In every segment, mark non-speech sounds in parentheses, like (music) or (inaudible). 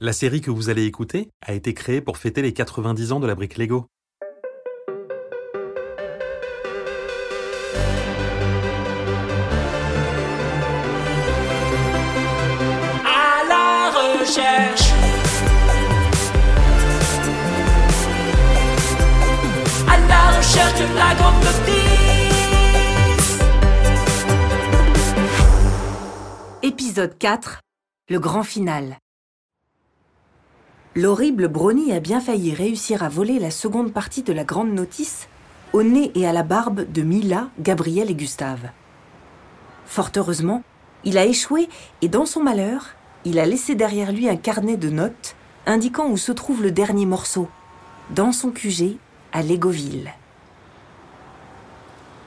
La série que vous allez écouter a été créée pour fêter les 90 ans de la brique Lego. à la recherche. À la recherche de la grande notice. Épisode 4 Le grand final. L'horrible Brony a bien failli réussir à voler la seconde partie de la grande notice au nez et à la barbe de Mila, Gabriel et Gustave. Fort heureusement, il a échoué et dans son malheur, il a laissé derrière lui un carnet de notes indiquant où se trouve le dernier morceau, dans son QG à Légoville.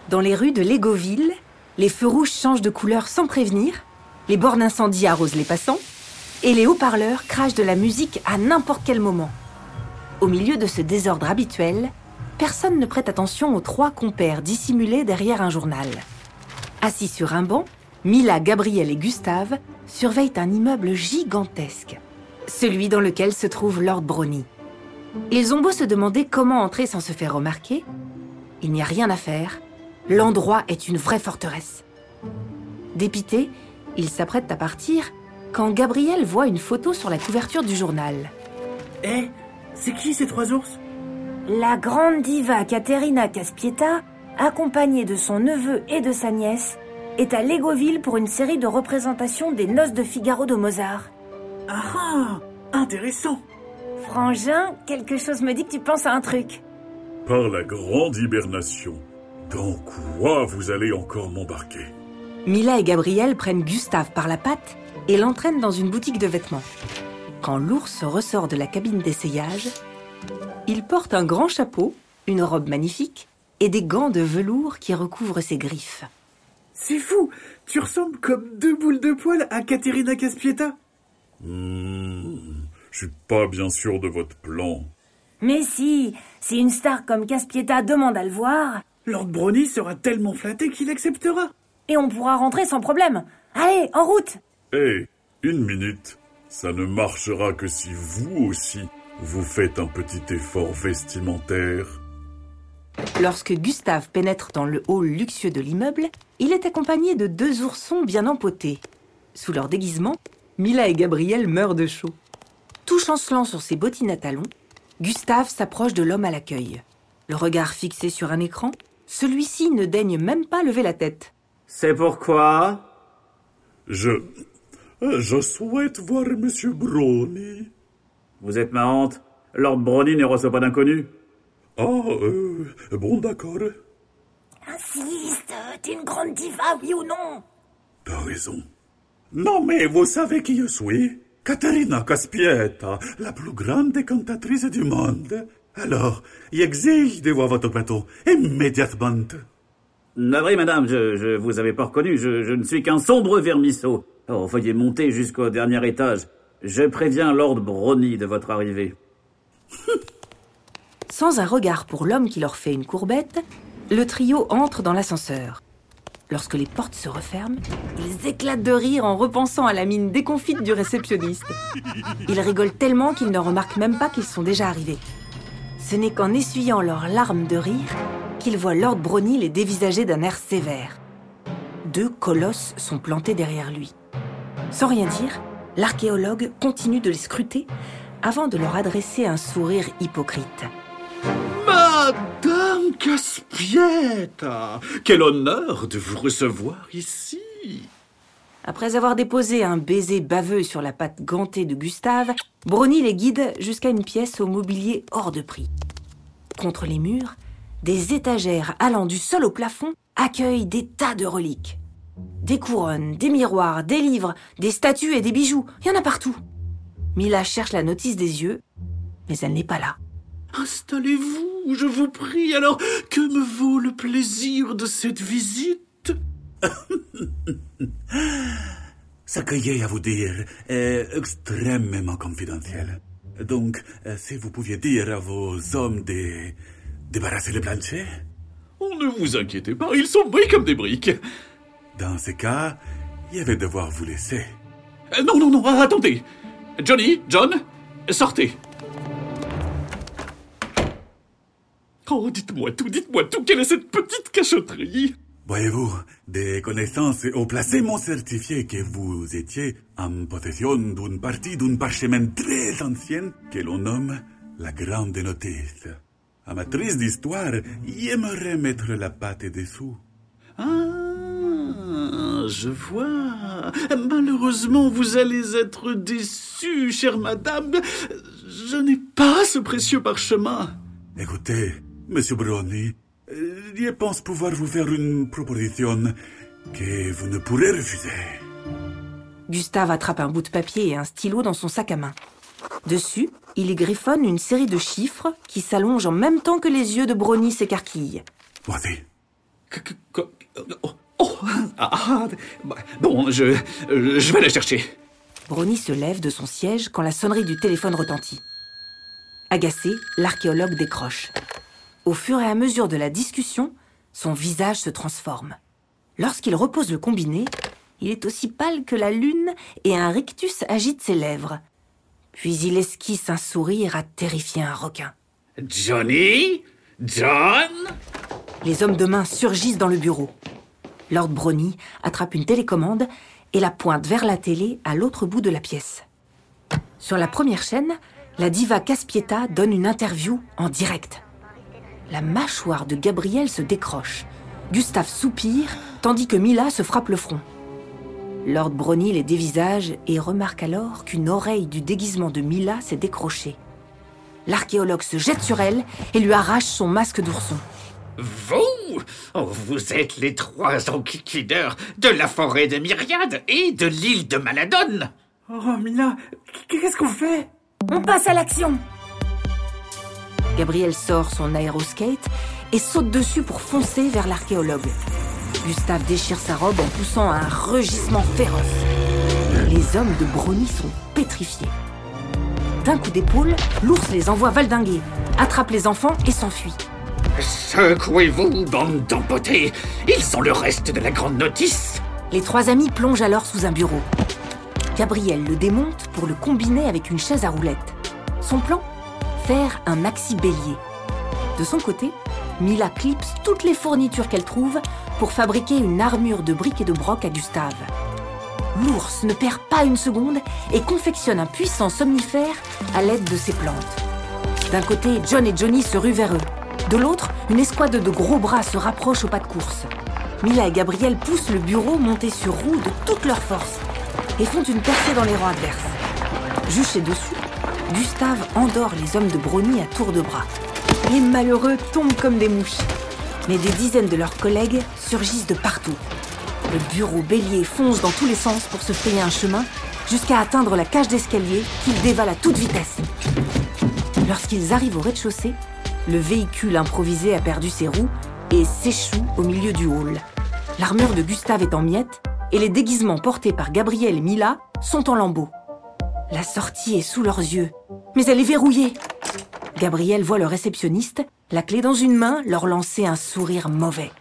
Dans les rues de Légoville, les feux rouges changent de couleur sans prévenir, les bornes incendie arrosent les passants, et les haut-parleurs crachent de la musique à n'importe quel moment. Au milieu de ce désordre habituel, personne ne prête attention aux trois compères dissimulés derrière un journal. Assis sur un banc, Mila, Gabriel et Gustave surveillent un immeuble gigantesque, celui dans lequel se trouve Lord Brony. Ils ont beau se demander comment entrer sans se faire remarquer, il n'y a rien à faire. L'endroit est une vraie forteresse. Dépité, ils s'apprêtent à partir quand Gabriel voit une photo sur la couverture du journal. Eh, c'est qui ces trois ours? La grande diva Caterina Caspieta, accompagnée de son neveu et de sa nièce, est à Légoville pour une série de représentations des Noces de Figaro de Mozart. Ah ah, intéressant. Frangin, quelque chose me dit que tu penses à un truc. Par la grande hibernation, dans quoi vous allez encore m'embarquer? Mila et Gabriel prennent Gustave par la patte et l'entraînent dans une boutique de vêtements. Quand l'ours ressort de la cabine d'essayage, il porte un grand chapeau, une robe magnifique et des gants de velours qui recouvrent ses griffes. C'est fou, tu ressembles comme deux boules de poil à Caterina Caspieta. Hmm, Je suis pas bien sûr de votre plan. Mais si, si une star comme Caspieta demande à le voir, Lord Brony sera tellement flatté qu'il acceptera. et on pourra rentrer sans problème. Allez, en route Hé, une minute. Ça ne marchera que si vous aussi, vous faites un petit effort vestimentaire. Lorsque Gustave pénètre dans le hall luxueux de l'immeuble, il est accompagné de deux oursons bien empotés. Sous leur déguisement, Mila et Gabriel meurent de chaud. Tout chancelant sur ses bottines à talons, Gustave s'approche de l'homme à l'accueil. Le regard fixé sur un écran, celui-ci ne daigne même pas lever la tête. C'est pourquoi? Je... Je souhaite voir Monsieur Brony. Vous êtes ma honte. Lord Brony ne reçoit pas d'inconnus. Ah, euh, bon d'accord. Insiste, t'es une grande diva, oui ou non? T'as raison. Non, mais vous savez qui je suis? Caterina Caspieta, la plus grande cantatrice du monde. Alors, j'exige de voir votre bateau immédiatement. Navré, madame, je, je vous avais pas reconnu. Je, je ne suis qu'un sombre vermisseau. Oh, veuillez monter jusqu'au dernier étage. Je préviens Lord Brony de votre arrivée. (laughs) Sans un regard pour l'homme qui leur fait une courbette, le trio entre dans l'ascenseur. Lorsque les portes se referment, ils éclatent de rire en repensant à la mine déconfite du réceptionniste. Ils rigolent tellement qu'ils ne remarquent même pas qu'ils sont déjà arrivés. Ce n'est qu'en essuyant leurs larmes de rire qu'ils voient Lord Brony les dévisager d'un air sévère. Deux colosses sont plantés derrière lui. Sans rien dire, l'archéologue continue de les scruter avant de leur adresser un sourire hypocrite. Madame Caspieta, quel honneur de vous recevoir ici. Après avoir déposé un baiser baveux sur la patte gantée de Gustave, Brony les guide jusqu'à une pièce au mobilier hors de prix. Contre les murs, des étagères allant du sol au plafond accueillent des tas de reliques. Des couronnes, des miroirs, des livres, des statues et des bijoux, il y en a partout. Mila cherche la notice des yeux, mais elle n'est pas là. Installez-vous, je vous prie. Alors, que me vaut le plaisir de cette visite? Ce que j'ai à vous dire est extrêmement confidentiel. Donc, euh, si vous pouviez dire à vos hommes de débarrasser le plancher, Oh, ne vous inquiétez pas, ils sont bris comme des briques. Dans ce cas, je vais devoir vous laisser. Euh, Non, non, non, attendez. Johnny, John, sortez. Oh, dites-moi tout, dites-moi tout, quelle est cette petite cachotterie Voyez-vous, des connaissances haut placées m'ont certifié que vous étiez en possession d'une partie d'un parchemin très ancien que l'on nomme la Grande Notice. Amatrice d'histoire, j'aimerais mettre la patte dessous. Ah, je vois. Malheureusement, vous allez être déçue, chère madame. Je n'ai pas ce précieux parchemin. Écoutez, Monsieur Brownie, euh, je pense pouvoir vous faire une proposition que vous ne pourrez refuser. Gustave attrape un bout de papier et un stylo dans son sac à main. Dessus, il y griffonne une série de chiffres qui s'allongent en même temps que les yeux de Brony s'écarquillent. Voici. Oh, oh, ah, bon, je, je vais la chercher. Brony se lève de son siège quand la sonnerie du téléphone retentit. Agacé, l'archéologue décroche. Au fur et à mesure de la discussion, son visage se transforme. Lorsqu'il repose le combiné, il est aussi pâle que la lune et un rictus agite ses lèvres. Puis il esquisse un sourire à terrifier un requin. Johnny? John? Les hommes de main surgissent dans le bureau. Lord Brony attrape une télécommande et la pointe vers la télé à l'autre bout de la pièce. Sur la première chaîne, la diva Caspieta donne une interview en direct. La mâchoire de Gabriel se décroche. Gustave soupire, tandis que Mila se frappe le front. Lord Brony les dévisage et remarque alors qu'une oreille du déguisement de Mila s'est décrochée. L'archéologue se jette sur elle et lui arrache son masque d'ourson. Vous Vous êtes les trois enquiquineurs de la forêt de Myriade et de l'île de Maladone Oh, Mila, qu'est-ce qu'on fait? On passe à l'action Gabriel sort son aéroskate et saute dessus pour foncer vers l'archéologue. Gustave déchire sa robe en poussant un rugissement féroce. Les hommes de Brony sont pétrifiés. D'un coup d'épaule, l'ours les envoie valdinguer, attrape les enfants et s'enfuit. Secouez-vous, bande d'empotés Ils sont le reste de la grande notice Les trois amis plongent alors sous un bureau. Gabriel le démonte pour le combiner avec une chaise à roulettes. Son plan? Faire un maxi bélier. De son côté, Mila clipse toutes les fournitures qu'elle trouve pour fabriquer une armure de briques et de broc à Gustave. L'ours ne perd pas une seconde et confectionne un puissant somnifère à l'aide de ses plantes. D'un côté, John et Johnny se ruent vers eux. De l'autre, une escouade de gros bras se rapproche au pas de course. Mila et Gabriel poussent le bureau monté sur roue de toute leur force et font une percée dans les rangs adverses. Juché dessus, Gustave endort les hommes de Brony à tour de bras. Les malheureux tombent comme des mouches. Mais des dizaines de leurs collègues surgissent de partout. Le bureau bélier fonce dans tous les sens pour se frayer un chemin jusqu'à atteindre la cage d'escalier qu'il dévale à toute vitesse. Lorsqu'ils arrivent au rez-de-chaussée, le véhicule improvisé a perdu ses roues et s'échoue au milieu du hall. L'armure de Gustave est en miettes et les déguisements portés par Gabriel et Mila sont en lambeaux. La sortie est sous leurs yeux, mais elle est verrouillée. Gabriel voit le réceptionniste, la clé dans une main, leur lancer un sourire mauvais.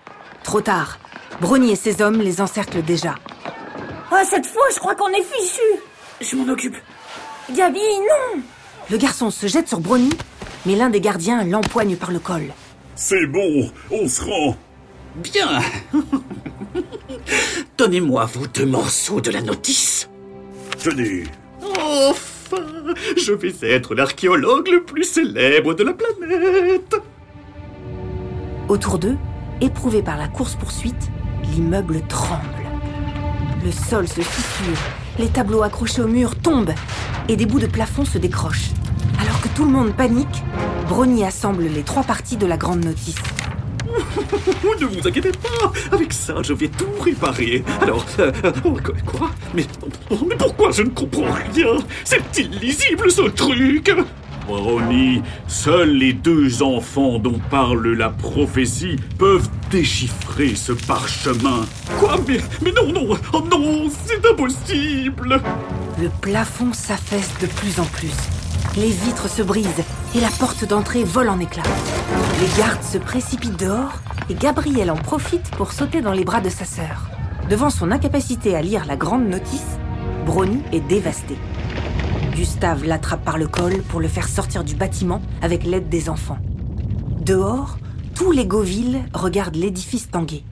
Trop tard. Brony et ses hommes les encerclent déjà. Oh, cette fois, je crois qu'on est fichu. Je m'en occupe. Gabi, non Le garçon se jette sur Brony, mais l'un des gardiens l'empoigne par le col. C'est bon, on se rend. Bien (laughs) Donnez-moi vos deux morceaux de la notice Johnny, Enfin Je vais être l'archéologue le plus célèbre de la planète Autour d'eux, éprouvés par la course-poursuite, l'immeuble tremble. Le sol se fissure, les tableaux accrochés au mur tombent et des bouts de plafond se décrochent. Alors que tout le monde panique, Brony assemble les trois parties de la grande notice. (laughs) Ne vous inquiétez pas Avec ça, je vais tout réparer. Alors, euh, euh, quoi, mais, mais pourquoi je ne comprends rien? C'est illisible, ce truc Brownie, seuls les deux enfants dont parle la prophétie peuvent déchiffrer ce parchemin. Quoi? Mais, mais non, non Oh non C'est impossible Le plafond s'affaisse de plus en plus. Les vitres se brisent et la porte d'entrée vole en éclats. Les gardes se précipitent dehors et Gabriel en profite pour sauter dans les bras de sa sœur. Devant son incapacité à lire la grande notice, Brony est dévasté. Gustave l'attrape par le col pour le faire sortir du bâtiment avec l'aide des enfants. Dehors, tous les Gauville regardent l'édifice tangué.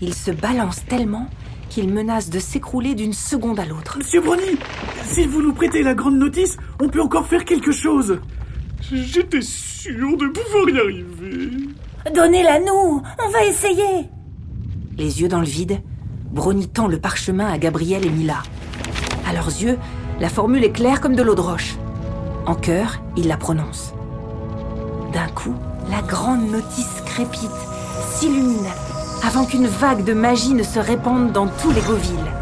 Il se balance tellement qu'il menace de s'écrouler d'une seconde à l'autre. Monsieur Brony, si vous nous prêtez la grande notice, on peut encore faire quelque chose. J'étais sûr de pouvoir y arriver. Donnez-la nous, on va essayer. Les yeux dans le vide, Brony tend le parchemin à Gabriel et Mila. À leurs yeux, la formule est claire comme de l'eau de roche. En chœur, ils la prononcent. D'un coup, la grande notice crépite, s'illumine, avant qu'une vague de magie ne se répande dans tous les Gauville.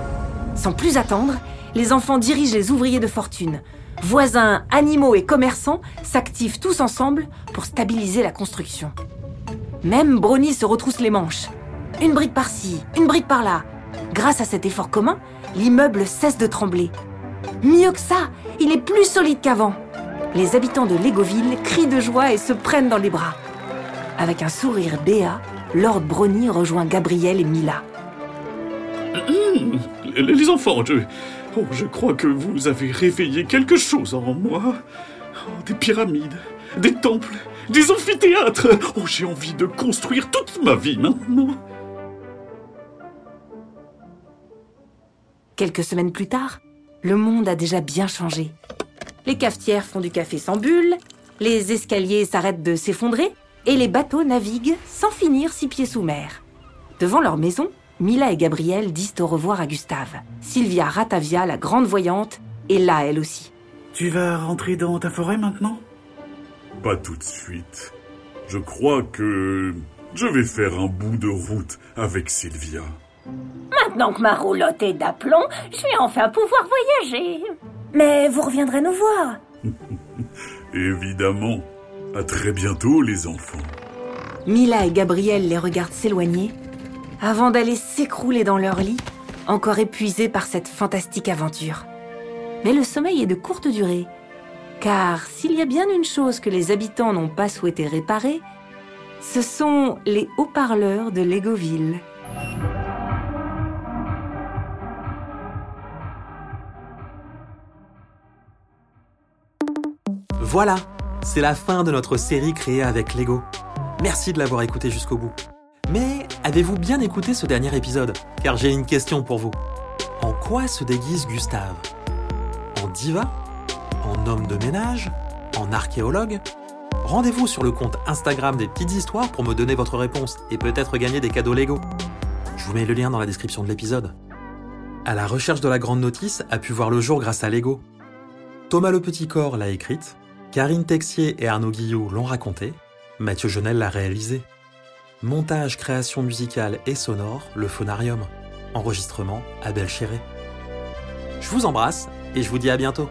Sans plus attendre, les enfants dirigent les ouvriers de fortune. Voisins, animaux et commerçants s'activent tous ensemble pour stabiliser la construction. Même Brony se retrousse les manches. Une brique par-ci, une brique par-là. Grâce à cet effort commun, l'immeuble cesse de trembler. Mieux que ça, il est plus solide qu'avant. Les habitants de Légoville crient de joie et se prennent dans les bras. Avec un sourire béat, Lord Brony rejoint Gabriel et Mila. Hum, les enfants, je... Oh, je crois que vous avez réveillé quelque chose en moi. Oh, des pyramides, des temples, des amphithéâtres. Oh, j'ai envie de construire toute ma vie maintenant. Quelques semaines plus tard, le monde a déjà bien changé. Les cafetières font du café sans bulle, les escaliers s'arrêtent de s'effondrer et les bateaux naviguent sans finir six pieds sous mer. Devant leur maison, Mila et Gabriel disent au revoir à Gustave. Sylvia Ratavia, la grande voyante, est là elle aussi. Tu vas rentrer dans ta forêt maintenant? Pas tout de suite. Je crois que je vais faire un bout de route avec Sylvia. Maintenant que ma roulotte est d'aplomb, je vais enfin pouvoir voyager. Mais vous reviendrez nous voir. (laughs) Évidemment. À très bientôt, les enfants. Mila et Gabriel les regardent s'éloigner avant d'aller s'écrouler dans leur lit, encore épuisés par cette fantastique aventure. Mais le sommeil est de courte durée, car s'il y a bien une chose que les habitants n'ont pas souhaité réparer, ce sont les haut-parleurs de Légoville. Voilà, c'est la fin de notre série créée avec Lego. Merci de l'avoir écouté jusqu'au bout. Mais avez-vous bien écouté ce dernier épisode? Car j'ai une question pour vous. En quoi se déguise Gustave? En diva? En homme de ménage? En archéologue? Rendez-vous sur le compte Instagram des petites histoires pour me donner votre réponse et peut-être gagner des cadeaux Lego. Je vous mets le lien dans la description de l'épisode. À la recherche de la grande notice a pu voir le jour grâce à Lego. Thomas Le Petit Corps l'a écrite, Karine Texier et Arnaud Guillot l'ont raconté, Mathieu Jonel l'a réalisé. Montage, création musicale et sonore, le Phonarium. Enregistrement, Abel Chéré. Je vous embrasse et je vous dis à bientôt.